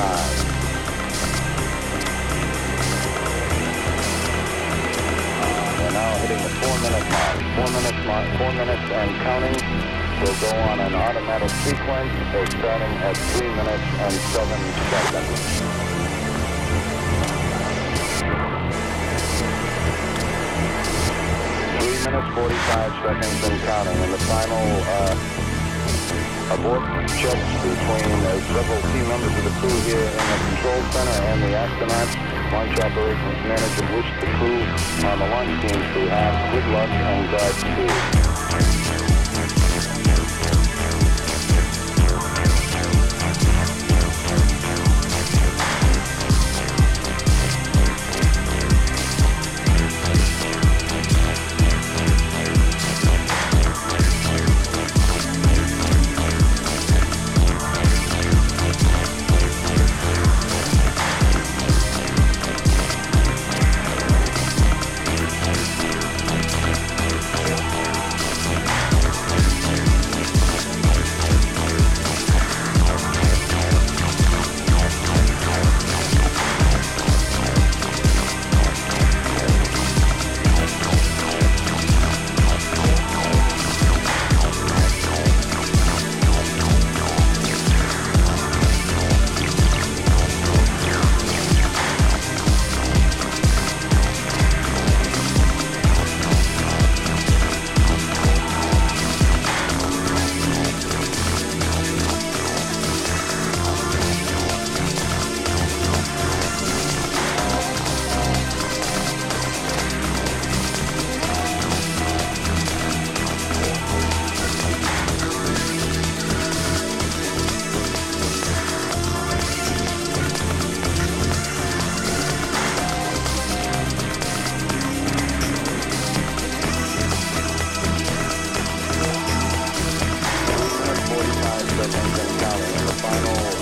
We're now hitting the 4 minute mark. 4 minutes mark, 4 minutes and counting will go on an automatic sequence starting at 3 minutes and 7 seconds. Three minutes, 45 seconds and counting. And the final uh, abort checks between uh, several key members of the crew here in the control center and the astronauts. Launch operations manager wish the crew on the launch team to have good luck and Godspeed. And the final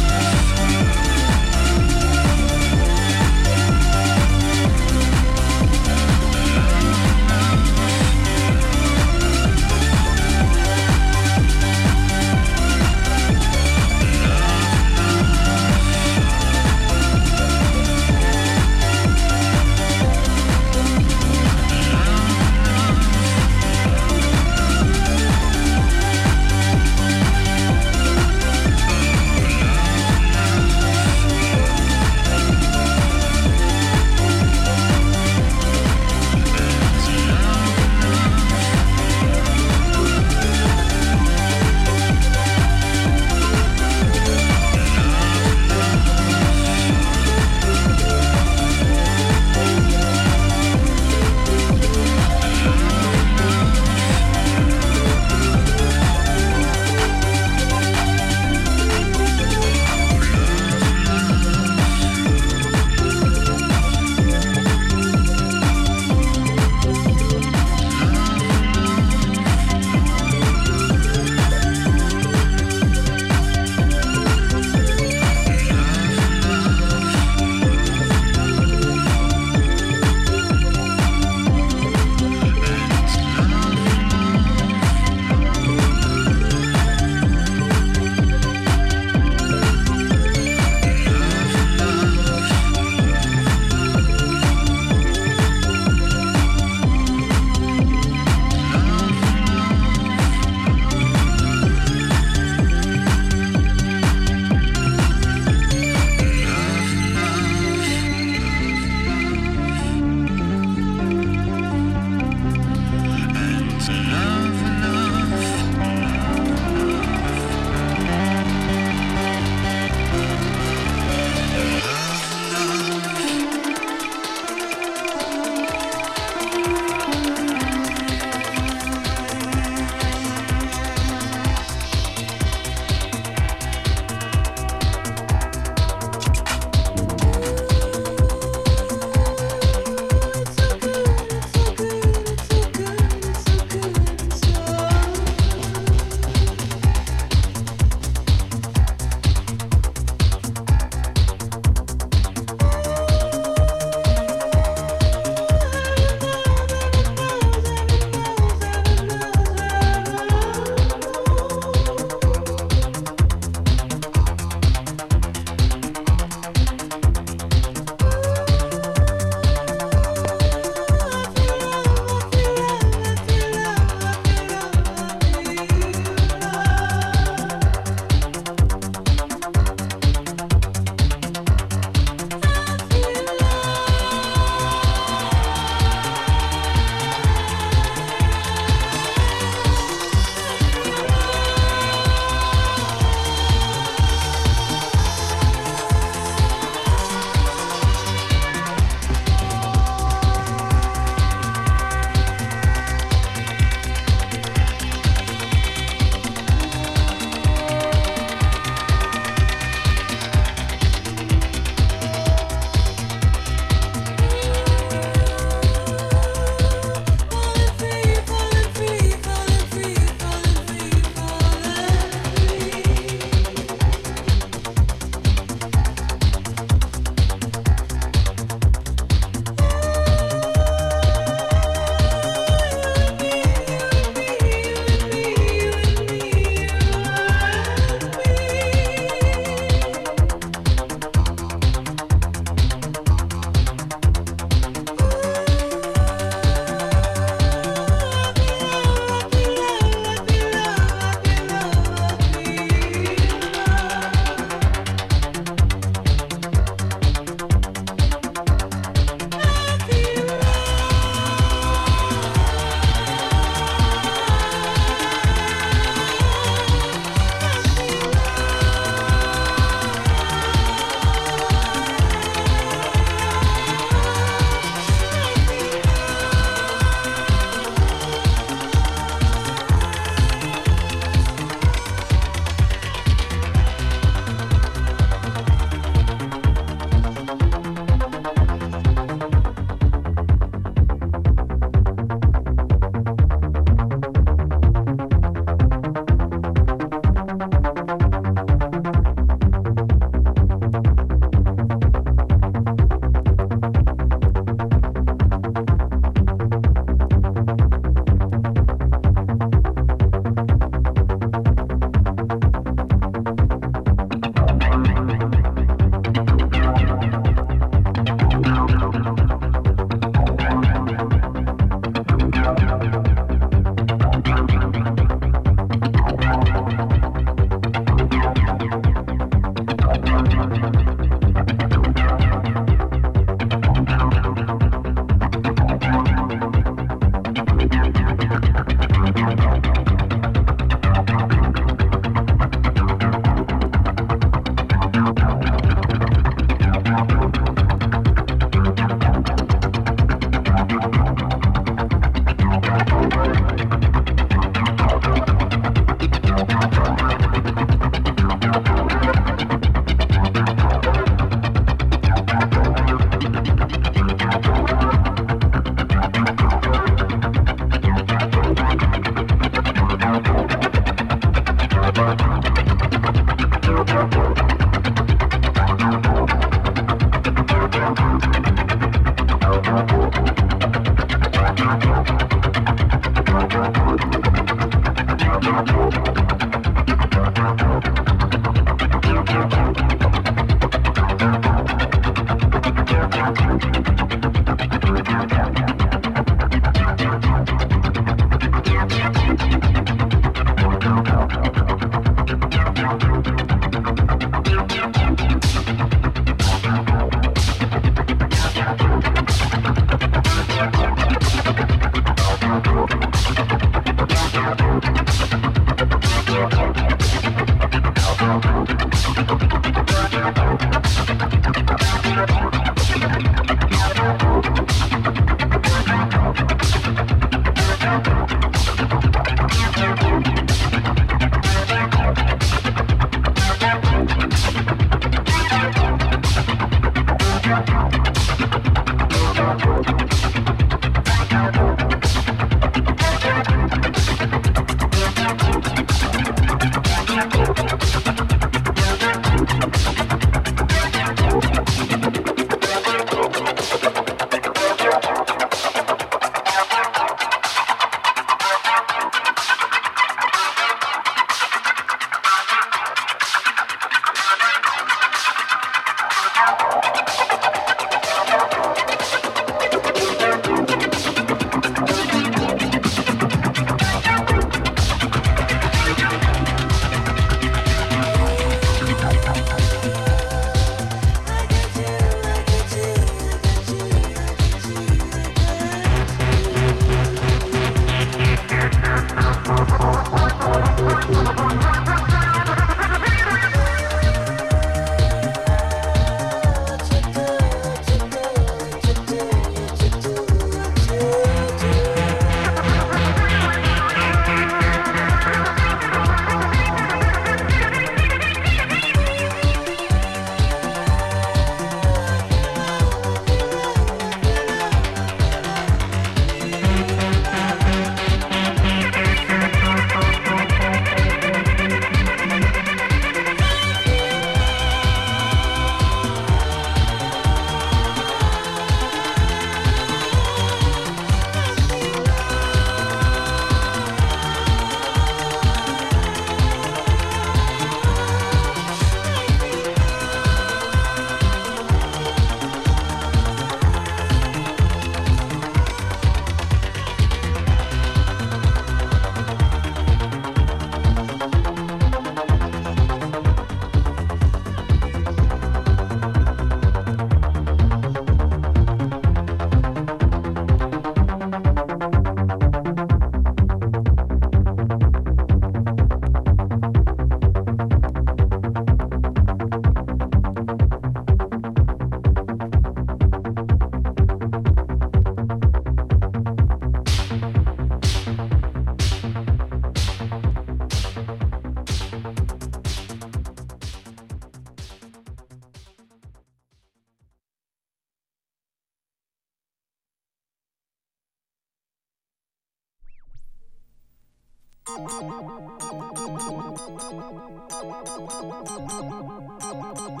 Thank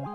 you.